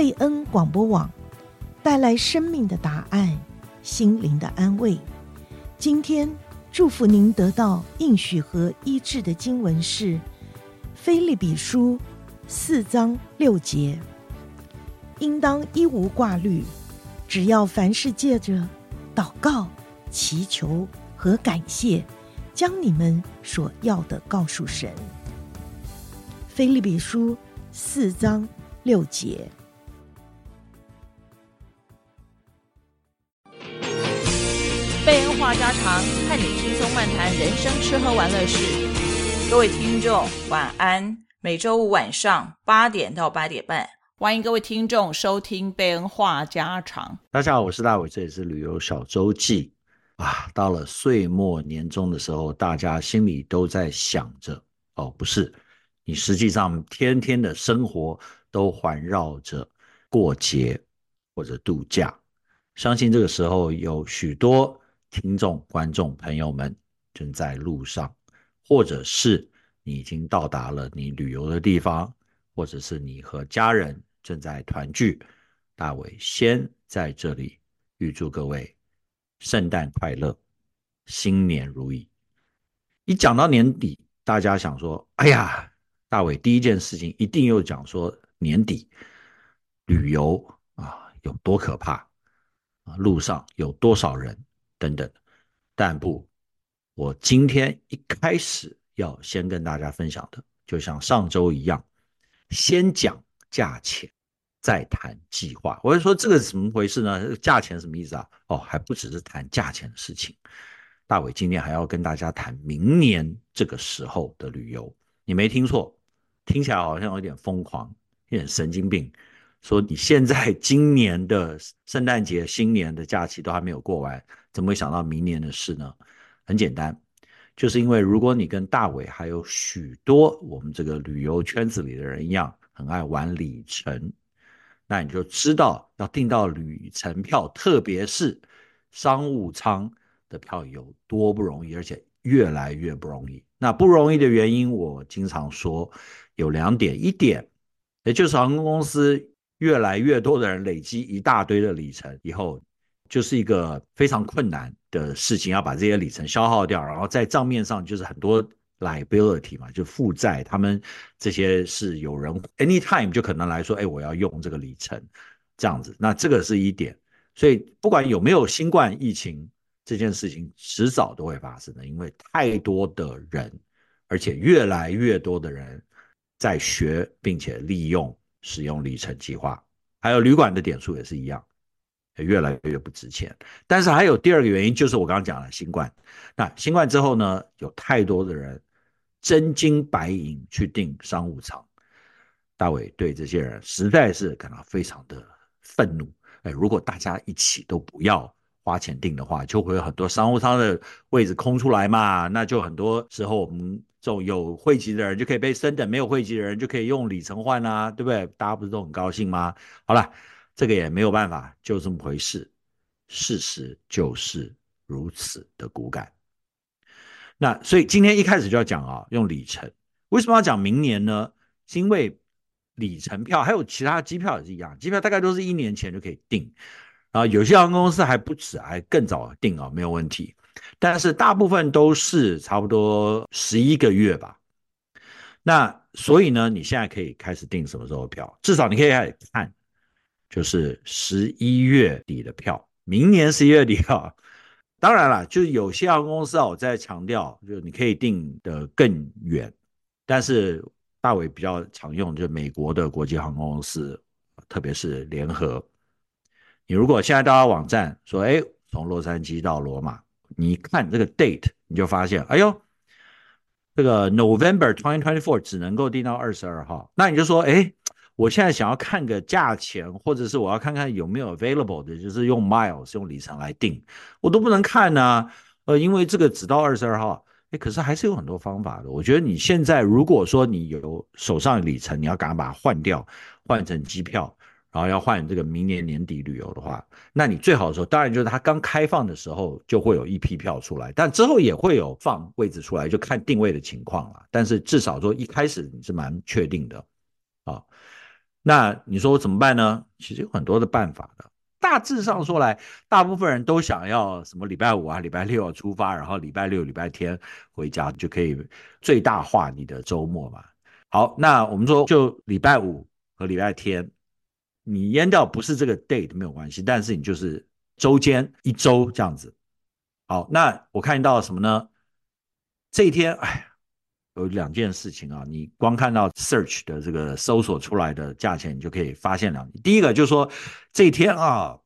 贝恩广播网，带来生命的答案，心灵的安慰。今天祝福您得到应许和医治的经文是《腓立比书》四章六节，应当一无挂虑，只要凡事借着祷告、祈求和感谢，将你们所要的告诉神。腓立比书四章六节，话家常，和你轻松漫谈人生吃喝玩乐事。各位听众，晚安。每周五晚上八点到八点半，欢迎各位听众收听贝恩话家常。大家好，我是大伟，这里是旅游小周记。啊，到了岁末年终的时候，大家心里都在想着，哦，不是。你实际上天天的生活都环绕着过节或者度假，相信这个时候有许多听众、观众朋友们正在路上，或者是你已经到达了你旅游的地方，或者是你和家人正在团聚。大伟先在这里预祝各位圣诞快乐，新年如意。一讲到年底，大家想说：“哎呀。”大伟第一件事情一定又讲说年底旅游啊有多可怕啊，路上有多少人等等，但不，我今天一开始要先跟大家分享的，就像上周一样，先讲价钱，再谈计划。我就说这个是怎么回事呢？价钱什么意思啊？哦，还不只是谈价钱的事情。大伟今天还要跟大家谈明年这个时候的旅游，你没听错。听起来好像有点疯狂，有点神经病。说你现在今年的圣诞节、新年的假期都还没有过完，怎么会想到明年的事呢？很简单，就是因为如果你跟大伟还有许多我们这个旅游圈子里的人一样，很爱玩里程，那你就知道要订到旅程票，特别是商务舱的票有多不容易，而且越来越不容易。那不容易的原因，我经常说。有两点，一点，也就是航空公司越来越多的人累积一大堆的里程以后，就是一个非常困难的事情，要把这些里程消耗掉，然后在账面上就是很多 liability 嘛，就负债，他们这些是有人 anytime 就可能来说，哎，我要用这个里程，这样子，那这个是一点，所以不管有没有新冠疫情，这件事情迟早都会发生的，因为太多的人，而且越来越多的人。在学并且利用使用里程计划，还有旅馆的点数也是一样，越来越不值钱。但是还有第二个原因，就是我刚刚讲了新冠。那新冠之后呢，有太多的人真金白银去订商务舱。大伟对这些人实在是感到非常的愤怒。哎，如果大家一起都不要花钱订的话，就会有很多商务舱的位置空出来嘛。那就很多时候我们。这种有会籍的人就可以被升等，没有会籍的人就可以用里程换啊，对不对？大家不是都很高兴吗？好了，这个也没有办法，就这么回事。事实就是如此的骨感。那所以今天一开始就要讲啊，用里程。为什么要讲明年呢？是因为里程票还有其他机票也是一样，机票大概都是一年前就可以订，啊，有些航空公司还不止，还更早订啊，没有问题。但是大部分都是差不多十一个月吧，那所以呢，你现在可以开始订什么时候票？至少你可以开始看，就是十一月底的票，明年十一月底啊。当然了，就是有些航空公司啊，我在强调，就是你可以订的更远，但是大伟比较常用就是美国的国际航空公司，特别是联合。你如果现在到他网站说，哎，从洛杉矶到罗马。你看这个 date，你就发现，哎呦，这个 November twenty twenty four 只能够订到二十二号。那你就说，哎，我现在想要看个价钱，或者是我要看看有没有 available 的，就是用 miles 用里程来定，我都不能看呢、啊。呃，因为这个只到二十二号，哎，可是还是有很多方法的。我觉得你现在如果说你有手上里程，你要赶快把它换掉，换成机票。然后要换这个明年年底旅游的话，那你最好的时候，当然就是它刚开放的时候就会有一批票出来，但之后也会有放位置出来，就看定位的情况了。但是至少说一开始你是蛮确定的。那你说我怎么办呢？其实有很多的办法的。大致上说来，大部分人都想要什么礼拜五啊、礼拜六啊出发，然后礼拜六、礼拜天回家，就可以最大化你的周末嘛。好，那我们说就礼拜五和礼拜天，你淹掉不是这个 date 没有关系，但是你就是周间一周这样子。好，那我看到什么呢？这一天，哎。有两件事情啊，你光看到 search 的这个搜索出来的价钱，你就可以发现两。第一个就是说，这一天啊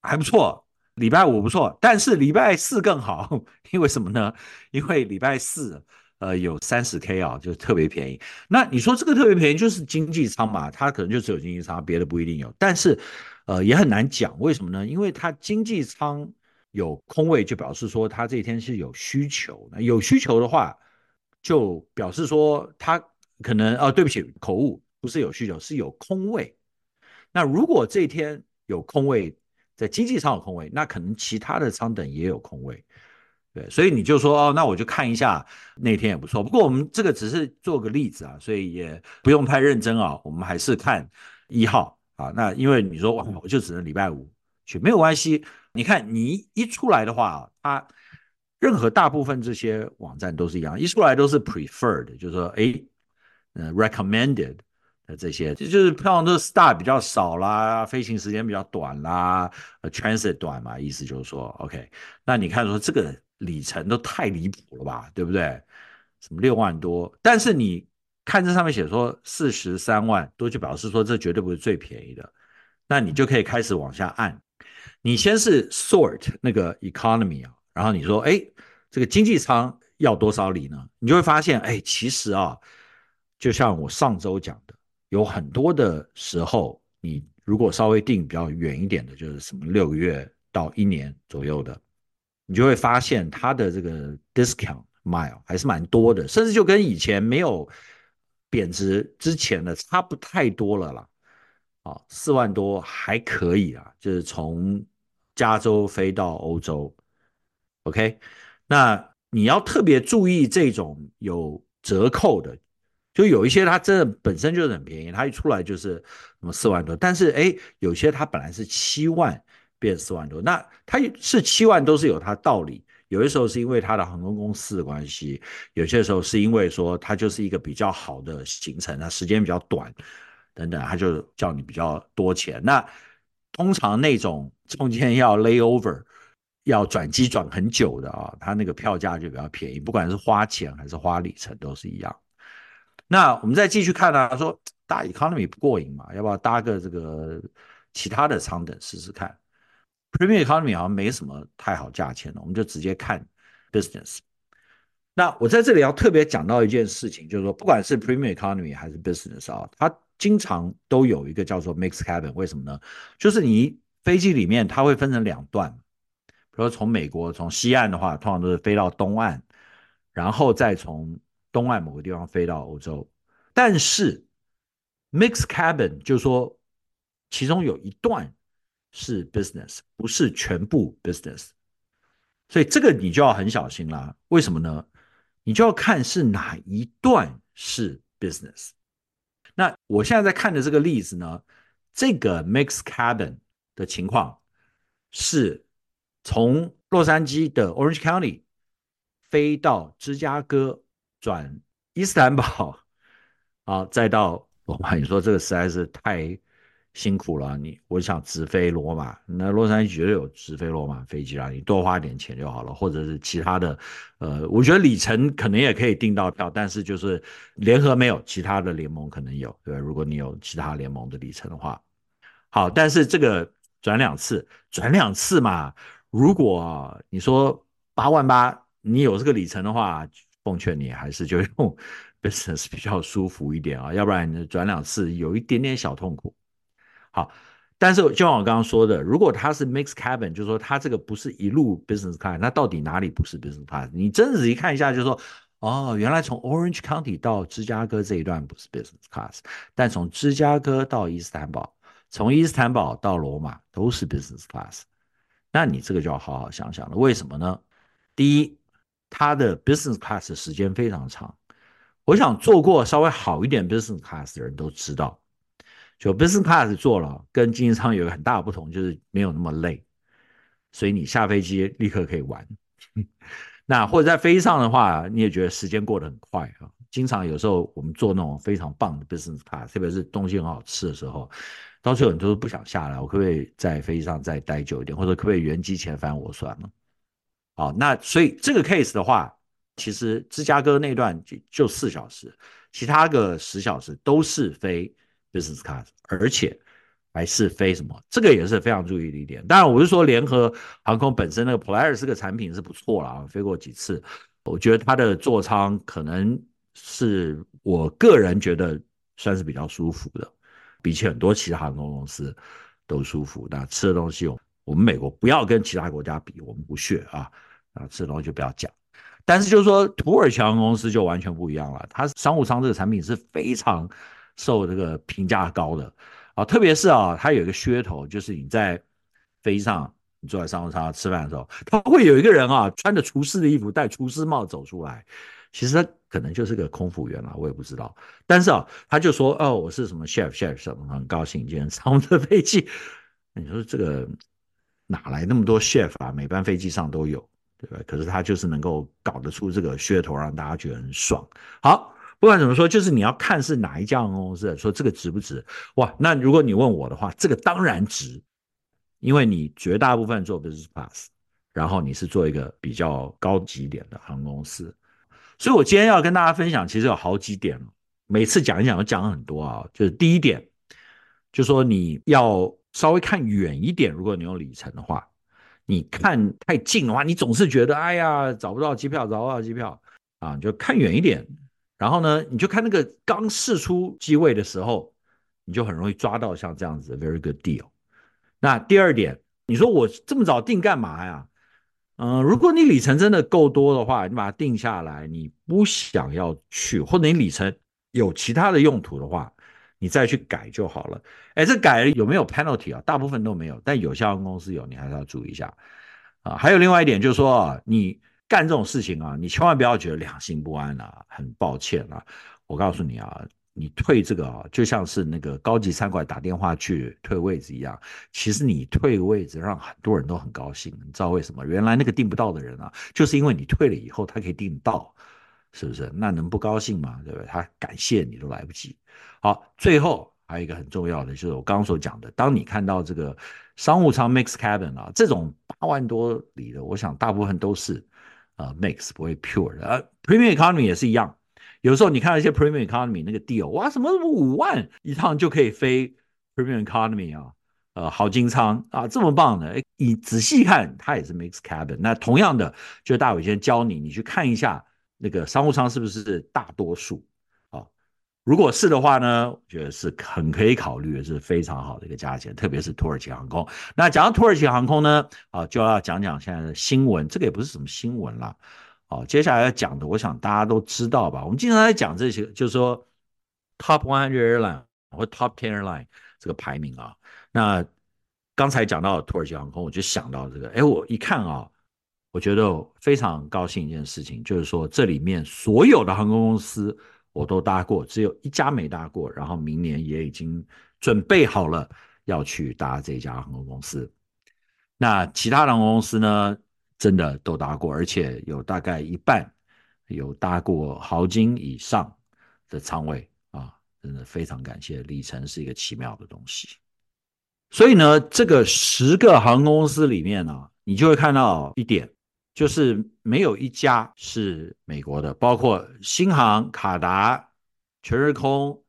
还不错，礼拜五不错，但是礼拜四更好，因为什么呢？因为礼拜四呃有三十 K 啊，就特别便宜。那你说这个特别便宜，就是经济舱嘛，它可能就只有经济舱，别的不一定有。但是呃也很难讲，为什么呢？因为它经济舱有空位，就表示说它这一天是有需求。那有需求的话。就表示说他可能啊，对不起，口误，不是有需求，是有空位。那如果这天有空位，在经济舱有空位，那可能其他的舱等也有空位。对，所以你就说哦，那我就看一下那天也不错。不过我们这个只是做个例子啊，所以也不用太认真啊。我们还是看一号啊。那因为你说哇，我就只能礼拜五去，没有关系。你看你一出来的话，它。任何大部分这些网站都是一样，一出来都是 preferred，就是说，哎，呃，recommended 的这些，就就是票都 star 比较少啦，飞行时间比较短啦，呃，transit 短嘛，意思就是说，OK，那你看说这个里程都太离谱了吧，对不对？什么六万多，但是你看这上面写说四十三万多，就表示说这绝对不是最便宜的，那你就可以开始往下按，你先是 sort 那个 economy 啊。然后你说，哎，这个经济舱要多少里呢？你就会发现，哎，其实啊，就像我上周讲的，有很多的时候，你如果稍微订比较远一点的，就是什么六个月到一年左右的，你就会发现它的这个 discount mile 还是蛮多的，甚至就跟以前没有贬值之前的差不太多了啦。啊，四万多还可以啊，就是从加州飞到欧洲。OK，那你要特别注意这种有折扣的，就有一些它真的本身就是很便宜，它一出来就是什么四万多，但是哎，有些它本来是七万变四万多，那它是七万都是有它道理，有些时候是因为它的航空公司的关系，有些时候是因为说它就是一个比较好的行程，它时间比较短等等，它就叫你比较多钱。那通常那种中间要 layover。要转机转很久的啊，它那个票价就比较便宜，不管是花钱还是花里程都是一样。那我们再继续看呢、啊，说搭 economy 不过瘾嘛，要不要搭个这个其他的舱等试试看？Premium economy 好像没什么太好价钱的，我们就直接看 business。那我在这里要特别讲到一件事情，就是说不管是 Premium economy 还是 business 啊，它经常都有一个叫做 mixed cabin，为什么呢？就是你飞机里面它会分成两段。比如说从美国从西岸的话，通常都是飞到东岸，然后再从东岸某个地方飞到欧洲。但是，mix cabin 就是说，其中有一段是 business，不是全部 business。所以这个你就要很小心啦。为什么呢？你就要看是哪一段是 business。那我现在在看的这个例子呢，这个 mix cabin 的情况是。从洛杉矶的 Orange County 飞到芝加哥，转伊斯坦堡，啊，再到罗马。你说这个实在是太辛苦了。你我想直飞罗马，那洛杉矶绝对有直飞罗马飞机啦。你多花点钱就好了，或者是其他的。呃，我觉得里程可能也可以订到票，但是就是联合没有，其他的联盟可能有，对吧？如果你有其他联盟的里程的话，好，但是这个转两次，转两次嘛。如果你说八万八，你有这个里程的话，奉劝你还是就用 business 比较舒服一点啊，要不然你转两次有一点点小痛苦。好，但是就像我刚刚说的，如果它是 mixed cabin，就是说它这个不是一路 business class，那到底哪里不是 business class？你真仔细看一下，就是说哦，原来从 Orange County 到芝加哥这一段不是 business class，但从芝加哥到伊斯坦堡，从伊斯坦堡到罗马都是 business class。那你这个就要好好想想了，为什么呢？第一，它的 business class 时间非常长。我想做过稍微好一点 business class 的人都知道，就 business class 做了，跟经济舱有个很大的不同，就是没有那么累，所以你下飞机立刻可以玩。那或者在飞机上的话，你也觉得时间过得很快啊。经常有时候我们做那种非常棒的 business class，特别是东西很好吃的时候，到最后你都不想下来，我可不可以在飞机上再待久一点，或者可不可以原机遣返我算了？好，那所以这个 case 的话，其实芝加哥那段就就四小时，其他个十小时都是飞 business class，而且还是飞什么？这个也是非常注意的一点。当然，我是说联合航空本身那个 Polaris 这个产品是不错了啊，飞过几次，我觉得它的座舱可能。是我个人觉得算是比较舒服的，比起很多其他航空公司都舒服。那吃的东西，我们美国不要跟其他国家比，我们不屑啊啊，吃的东西就不要讲。但是就是说，土耳其航空公司就完全不一样了，它商务舱这个产品是非常受这个评价高的啊，特别是啊，它有一个噱头，就是你在飞机上，你坐在商务舱吃饭的时候，它会有一个人啊，穿着厨师的衣服，戴厨师帽走出来。其实可能就是个空服员了，我也不知道。但是啊，他就说：“哦，我是什么 chef chef 什么，很高兴今天上我们的飞机。”你说这个哪来那么多 chef 啊？每班飞机上都有，对吧？可是他就是能够搞得出这个噱头，让大家觉得很爽。好，不管怎么说，就是你要看是哪一家航空公司，说这个值不值？哇，那如果你问我的话，这个当然值，因为你绝大部分做 business pass，然后你是做一个比较高级一点的航空公司。所以，我今天要跟大家分享，其实有好几点，每次讲一讲，都讲很多啊。就是第一点，就说你要稍微看远一点，如果你用里程的话，你看太近的话，你总是觉得哎呀找不到机票，找不到机票啊，你就看远一点。然后呢，你就看那个刚释出机位的时候，你就很容易抓到像这样子的 very good deal。那第二点，你说我这么早订干嘛呀？嗯，如果你里程真的够多的话，你把它定下来，你不想要去，或者你里程有其他的用途的话，你再去改就好了。哎，这改有没有 penalty 啊？大部分都没有，但有些航空公司有，你还是要注意一下啊。还有另外一点就是说，你干这种事情啊，你千万不要觉得良心不安啊，很抱歉啊，我告诉你啊。你退这个啊，就像是那个高级餐馆打电话去退位置一样。其实你退位置让很多人都很高兴，你知道为什么？原来那个订不到的人啊，就是因为你退了以后，他可以订到，是不是？那能不高兴吗？对不对？他感谢你都来不及。好，最后还有一个很重要的，就是我刚刚所讲的，当你看到这个商务舱 mix cabin 啊，这种八万多里的，我想大部分都是啊、呃、mix 不会 pure 的，呃，premium economy 也是一样。有时候你看到一些 Premium Economy 那个 deal，哇，什么什么五万一趟就可以飞 Premium Economy 啊，呃，豪金舱啊，这么棒的，你仔细看，它也是 mix Cabin。那同样的，就大伟先教你，你去看一下那个商务舱是不是大多数啊？如果是的话呢，我觉得是很可以考虑的，是非常好的一个价钱，特别是土耳其航空。那讲到土耳其航空呢，啊，就要讲讲现在的新闻，这个也不是什么新闻啦。好，接下来要讲的，我想大家都知道吧？我们经常在讲这些，就是说 Top One Hundred Airline 或 Top Ten Airline 这个排名啊。那刚才讲到土耳其航空，我就想到这个，哎，我一看啊，我觉得非常高兴一件事情，就是说这里面所有的航空公司我都搭过，只有一家没搭过，然后明年也已经准备好了要去搭这家航空公司。那其他航空公司呢？真的都搭过，而且有大概一半有搭过豪金以上的仓位啊！真的非常感谢，里程是一个奇妙的东西。所以呢，这个十个航空公司里面呢、啊，你就会看到一点，就是没有一家是美国的，包括新航、卡达、全日空、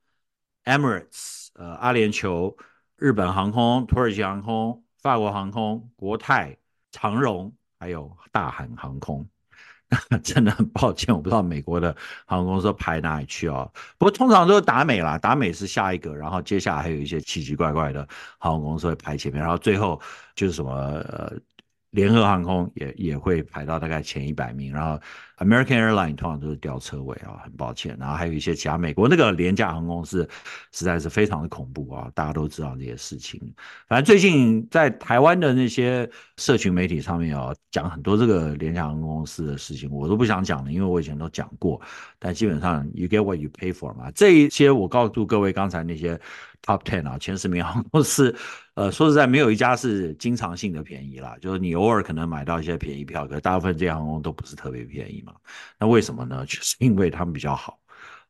Emirates、呃阿联酋、日本航空、土耳其航空、法国航空、国泰、长荣。还有大韩航空，真的很抱歉，我不知道美国的航空公司排哪里去哦。不过通常都是达美啦，达美是下一个，然后接下来还有一些奇奇怪怪的航空公司会排前面，然后最后就是什么呃。联合航空也也会排到大概前一百名，然后 American Airline 通常都是吊车尾啊，很抱歉。然后还有一些其他美国那个廉价航空公司，实在是非常的恐怖啊，大家都知道这些事情。反正最近在台湾的那些社群媒体上面啊，讲很多这个廉价航空公司的事情，我都不想讲了，因为我以前都讲过。但基本上 you get what you pay for 嘛，这一些我告诉各位，刚才那些 top ten 啊，前十名航空公司，呃，说实在，没有一家是经常性的便宜啦，就是你偶尔可能买到一些便宜票，可大部分这些航空都不是特别便宜嘛。那为什么呢？就是因为他们比较好。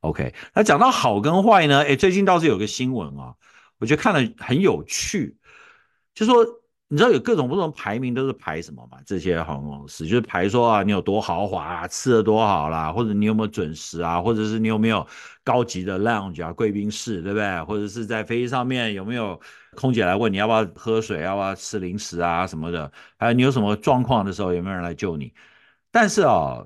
OK，那讲到好跟坏呢？哎，最近倒是有个新闻啊，我觉得看了很有趣，就说。你知道有各种不同排名都是排什么吗？这些航空公司就是排说啊，你有多豪华啊，吃的多好啦，或者你有没有准时啊，或者是你有没有高级的 lounge 啊，贵宾室，对不对？或者是在飞机上面有没有空姐来问你要不要喝水，要不要吃零食啊什么的？还有你有什么状况的时候有没有人来救你？但是啊。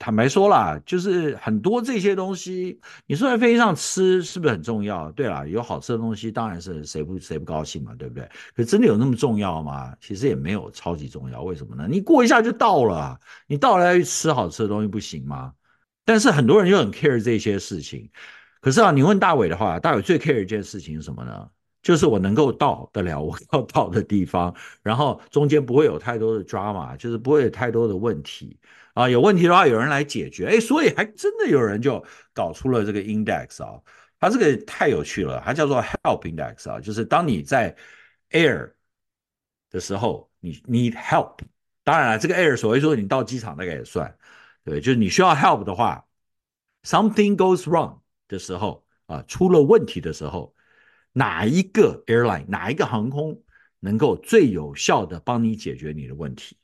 坦白说啦，就是很多这些东西，你说在飞机上吃是不是很重要？对啦，有好吃的东西当然是谁不谁不高兴嘛，对不对？可真的有那么重要吗？其实也没有超级重要。为什么呢？你过一下就到了，你到了要去吃好吃的东西不行吗？但是很多人就很 care 这些事情。可是啊，你问大伟的话，大伟最 care 一件事情是什么呢？就是我能够到得了我要到的地方，然后中间不会有太多的 drama，就是不会有太多的问题。啊，有问题的话有人来解决，哎，所以还真的有人就搞出了这个 index 啊，它这个太有趣了，它叫做 help index 啊，就是当你在 air 的时候，你 need help，当然了，这个 air 所谓说你到机场那个也算，对，就是你需要 help 的话，something goes wrong 的时候啊，出了问题的时候，哪一个 airline 哪一个航空能够最有效的帮你解决你的问题？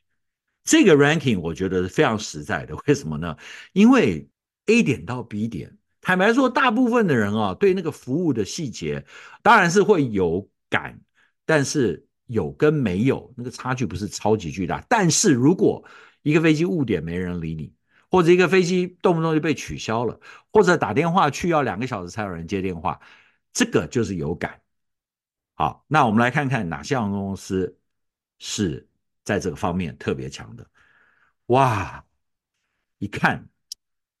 这个 ranking 我觉得是非常实在的，为什么呢？因为 A 点到 B 点，坦白说，大部分的人啊，对那个服务的细节当然是会有感，但是有跟没有那个差距不是超级巨大。但是如果一个飞机误点没人理你，或者一个飞机动不动就被取消了，或者打电话去要两个小时才有人接电话，这个就是有感。好，那我们来看看哪些航空公司是。在这个方面特别强的，哇，一看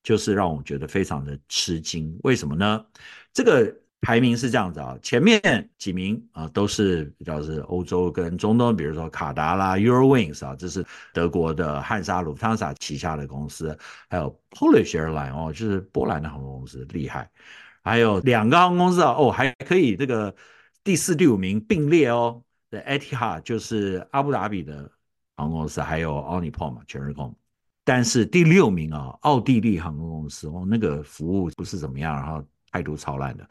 就是让我觉得非常的吃惊。为什么呢？这个排名是这样子啊，前面几名啊都是比较是欧洲跟中东，比如说卡达啦、Eurowings 啊，这是德国的汉莎鲁汤萨旗下的公司，还有 Polish Airline 哦，就是波兰的航空公司，厉害。还有两个航空公司啊，哦，还可以这个第四、第五名并列哦。的 Etihad 就是阿布达比的。航空公司还有奥尼波嘛，全日空，但是第六名啊，奥地利航空公司哦，那个服务不是怎么样，然后态度超烂的。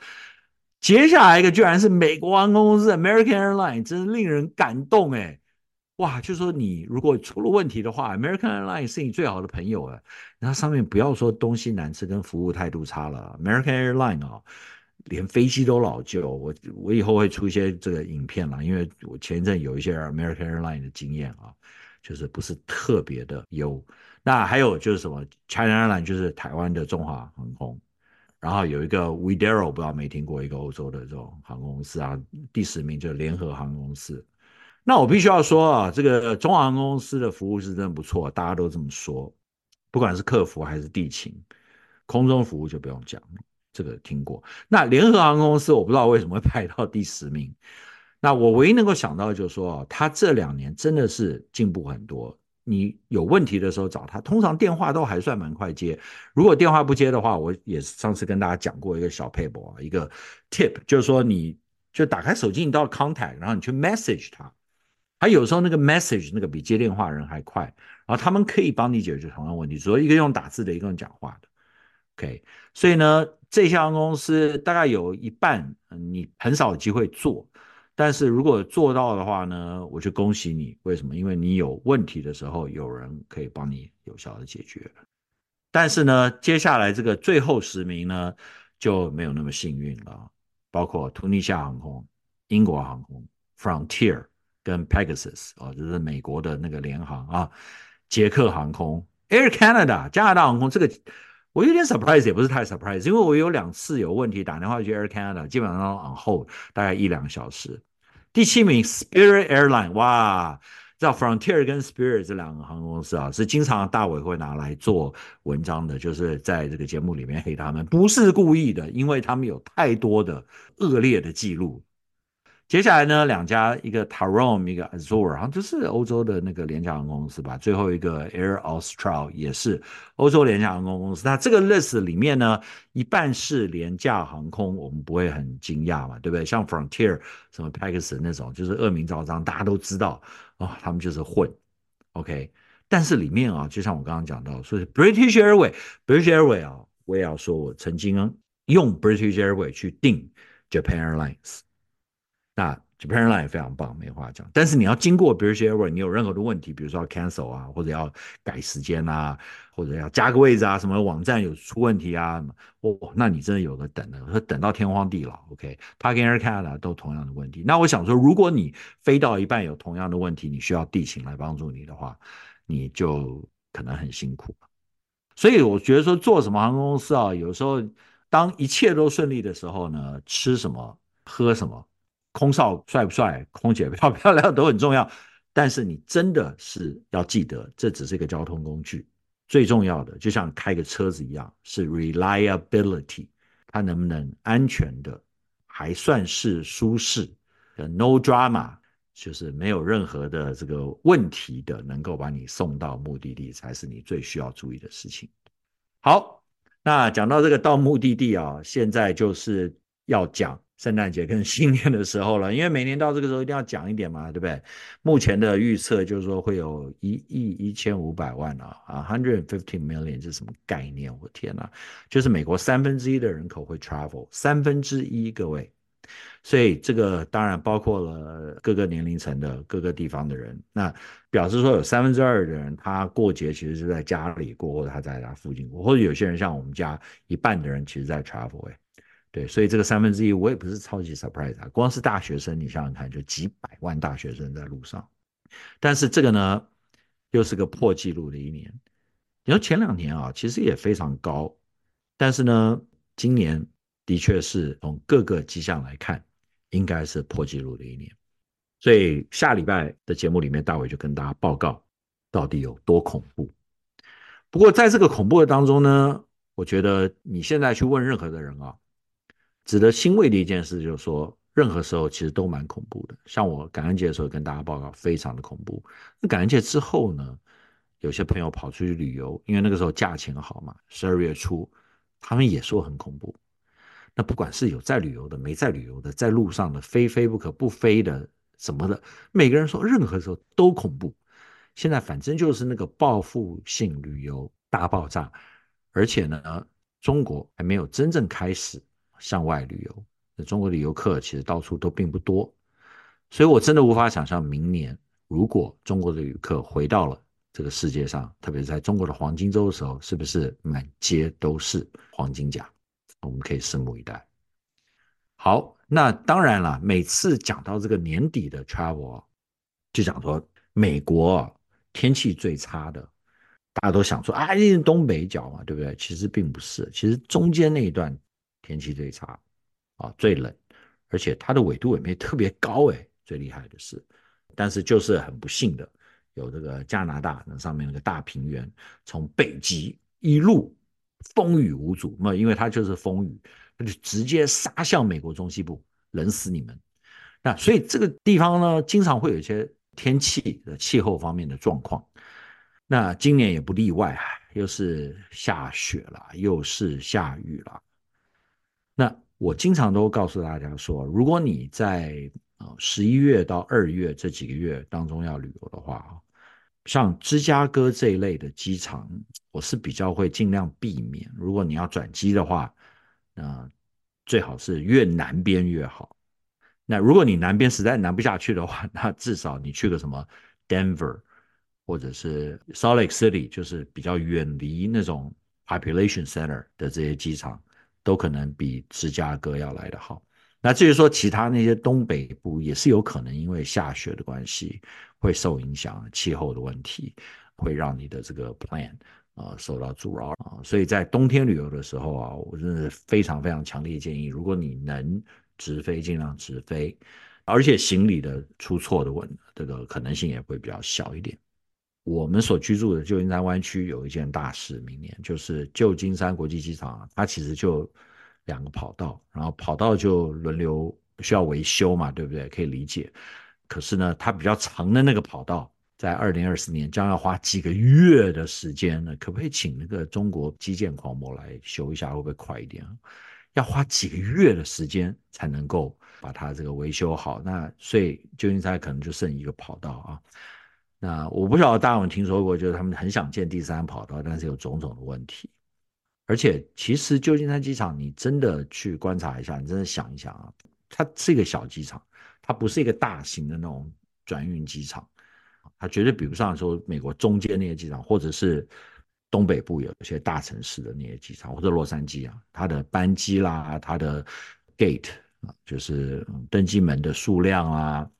接下来一个居然是美国航空公司 American Airlines，真是令人感动哎！哇，就说你如果出了问题的话，American Airlines 是你最好的朋友哎，那上面不要说东西难吃跟服务态度差了，American Airlines 啊。连飞机都老旧，我我以后会出一些这个影片啦，因为我前一阵有一些 American Airlines 的经验啊，就是不是特别的优。那还有就是什么 China Airline，就是台湾的中华航空，然后有一个 Widero，不知道没听过一个欧洲的这种航空公司啊，第十名就是联合航空公司。那我必须要说啊，这个中华航空公司的服务是真的不错，大家都这么说，不管是客服还是地勤，空中服务就不用讲。这个听过，那联合航空公司我不知道为什么会排到第十名。那我唯一能够想到的就是说，哦，他这两年真的是进步很多。你有问题的时候找他，通常电话都还算蛮快接。如果电话不接的话，我也上次跟大家讲过一个小撇步啊，一个 tip，就是说你就打开手机，你到 contact，然后你去 message 他，他有时候那个 message 那个比接电话人还快，然后他们可以帮你解决同样问题，所以一个用打字的，一个用讲话的。OK，所以呢，这家公司大概有一半你很少有机会做，但是如果做到的话呢，我就恭喜你。为什么？因为你有问题的时候，有人可以帮你有效的解决。但是呢，接下来这个最后十名呢，就没有那么幸运了，包括突尼西亚航空、英国航空、Frontier 跟 Pegasus 哦，就是美国的那个联航啊，捷克航空、Air Canada 加拿大航空这个。我有点 surprise，也不是太 surprise，因为我有两次有问题打电话去 Air Canada，基本上 on hold 大概一两个小时。第七名 Spirit Airline，哇，知道 Frontier 跟 Spirit 这两个航空公司啊，是经常大伟会拿来做文章的，就是在这个节目里面黑他们，不是故意的，因为他们有太多的恶劣的记录。接下来呢，两家一个 Tarom，一个 Azure，好像就是欧洲的那个廉价航空公司吧。最后一个 Air Austral 也是欧洲廉价航空公司。那这个 list 里面呢，一半是廉价航空，我们不会很惊讶嘛，对不对？像 Frontier 什么 Pegasus 那种，就是恶名昭彰，大家都知道啊、他们就是混。OK，但是里面啊，就像我刚刚讲到，所以 British Airway，British Airway 啊，我也要说，我曾经用 British Airway 去订 Japan Airlines。那 Japan Airline 也非常棒，没话讲。但是你要经过 British Airways，你有任何的问题，比如说要 cancel 啊，或者要改时间啊，或者要加个位置啊，什么网站有出问题啊，哦，那你真的有个等的，说等到天荒地老。OK，Park Air Canada 都同样的问题。那我想说，如果你飞到一半有同样的问题，你需要地勤来帮助你的话，你就可能很辛苦。所以我觉得说，做什么航空公司啊，有时候当一切都顺利的时候呢，吃什么，喝什么。空少帅不帅，空姐漂不漂亮都很重要，但是你真的是要记得，这只是一个交通工具，最重要的就像开个车子一样，是 reliability，它能不能安全的，还算是舒适，no drama，就是没有任何的这个问题的，能够把你送到目的地，才是你最需要注意的事情。好，那讲到这个到目的地啊，现在就是要讲。圣诞节跟新年的时候了，因为每年到这个时候一定要讲一点嘛，对不对？目前的预测就是说会有一亿一千五百万啊，啊，hundred and fifty million 这是什么概念？我天哪，就是美国三分之一的人口会 travel，三分之一，各位，所以这个当然包括了各个年龄层的各个地方的人，那表示说有三分之二的人他过节其实是在家里过，或者他在他附近过，或者有些人像我们家一半的人其实在 travel。对，所以这个三分之一我也不是超级 surprise 啊，光是大学生，你想想看，就几百万大学生在路上。但是这个呢，又是个破纪录的一年。你说前两年啊，其实也非常高，但是呢，今年的确是从各个迹象来看，应该是破纪录的一年。所以下礼拜的节目里面，大伟就跟大家报告到底有多恐怖。不过在这个恐怖的当中呢，我觉得你现在去问任何的人啊。值得欣慰的一件事就是说，任何时候其实都蛮恐怖的。像我感恩节的时候跟大家报告，非常的恐怖。那感恩节之后呢，有些朋友跑出去旅游，因为那个时候价钱好嘛，十二月初，他们也说很恐怖。那不管是有在旅游的，没在旅游的，在路上的，非飞不可不飞的什么的，每个人说任何时候都恐怖。现在反正就是那个报复性旅游大爆炸，而且呢，中国还没有真正开始。向外旅游，那中国的游客其实到处都并不多，所以我真的无法想象明年如果中国的旅客回到了这个世界上，特别是在中国的黄金周的时候，是不是满街都是黄金甲？我们可以拭目以待。好，那当然了，每次讲到这个年底的 travel，就讲说美国天气最差的，大家都想说啊，一定东北角嘛，对不对？其实并不是，其实中间那一段。天气最差，啊，最冷，而且它的纬度也没特别高，哎，最厉害的是，但是就是很不幸的，有这个加拿大那上面那个大平原，从北极一路风雨无阻，那因为它就是风雨，它就直接杀向美国中西部，冷死你们。那所以这个地方呢，经常会有一些天气的气候方面的状况，那今年也不例外啊，又是下雪了，又是下雨了。那我经常都告诉大家说，如果你在呃十一月到二月这几个月当中要旅游的话，像芝加哥这一类的机场，我是比较会尽量避免。如果你要转机的话，那最好是越南边越好。那如果你南边实在南不下去的话，那至少你去个什么 Denver 或者是 Salt Lake City，就是比较远离那种 population center 的这些机场。都可能比芝加哥要来得好。那至于说其他那些东北部，也是有可能因为下雪的关系会受影响，气候的问题会让你的这个 plan 啊、呃、受到阻挠啊。所以在冬天旅游的时候啊，我真的非常非常强烈建议，如果你能直飞，尽量直飞，而且行李的出错的问这个可能性也会比较小一点。我们所居住的旧金山湾区有一件大事，明年就是旧金山国际机场，它其实就两个跑道，然后跑道就轮流需要维修嘛，对不对？可以理解。可是呢，它比较长的那个跑道，在二零二四年将要花几个月的时间呢，可不可以请那个中国基建狂魔来修一下？会不会快一点？要花几个月的时间才能够把它这个维修好，那所以旧金山可能就剩一个跑道啊。那我不晓得大家有有听说过，就是他们很想建第三跑道，但是有种种的问题。而且其实旧金山机场，你真的去观察一下，你真的想一想啊，它是一个小机场，它不是一个大型的那种转运机场，它绝对比不上说美国中间那些机场，或者是。东北部有一些大城市的那些机场，或者洛杉矶啊，它的班机啦，它的 gate 啊，就是登机门的数量啊，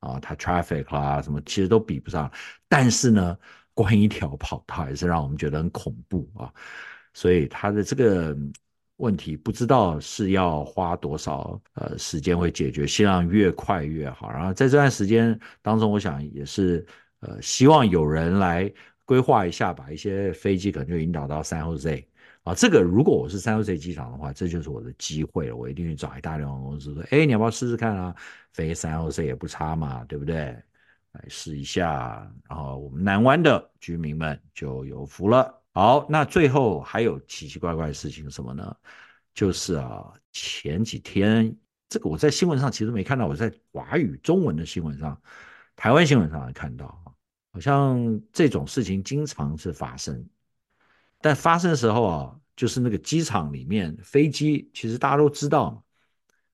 啊，它 traffic 啦，什么其实都比不上。但是呢，关一条跑道还是让我们觉得很恐怖啊。所以它的这个问题，不知道是要花多少呃时间会解决，希望越快越好。然后在这段时间当中，我想也是呃希望有人来。规划一下，把一些飞机可能就引导到 San Jose 啊。这个如果我是三号 C 机场的话，这就是我的机会了。我一定去找一大联航公司说：“哎，你要不要试试看啊？飞三号 C 也不差嘛，对不对？来试一下。”然后我们南湾的居民们就有福了。好，那最后还有奇奇怪怪的事情什么呢？就是啊，前几天这个我在新闻上其实没看到，我在华语中文的新闻上，台湾新闻上看到。好像这种事情经常是发生，但发生的时候啊，就是那个机场里面飞机，其实大家都知道，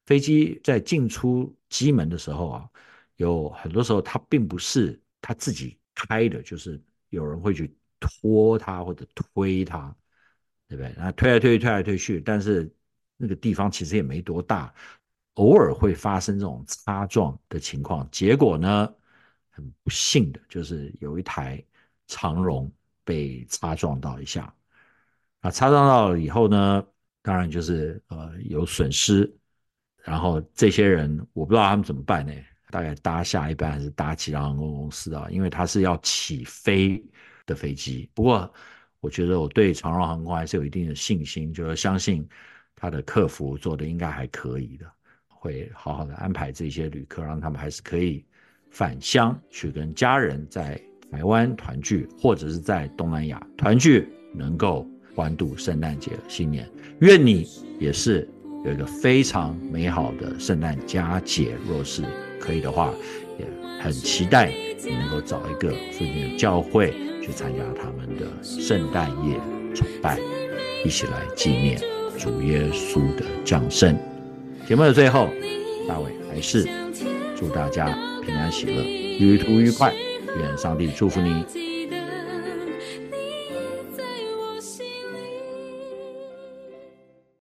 飞机在进出机门的时候啊，有很多时候它并不是它自己开的，就是有人会去拖它或者推它，对不对？那推来推去，推来推去，但是那个地方其实也没多大，偶尔会发生这种擦撞的情况，结果呢？很不幸的就是有一台长荣被擦撞到一下，啊，擦撞到了以后呢，当然就是呃有损失，然后这些人我不知道他们怎么办呢？大概搭下一班还是搭其他航空公司啊？因为它是要起飞的飞机。不过我觉得我对长荣航空还是有一定的信心，就是相信他的客服做的应该还可以的，会好好的安排这些旅客，让他们还是可以。返乡去跟家人在台湾团聚，或者是在东南亚团聚，能够欢度圣诞节、新年。愿你也是有一个非常美好的圣诞佳节。若是可以的话，也很期待你能够找一个附近的教会去参加他们的圣诞夜崇拜，一起来纪念主耶稣的降生。节目的最后，大卫还是祝大家。平安喜乐，旅途愉快，愿上帝祝福你。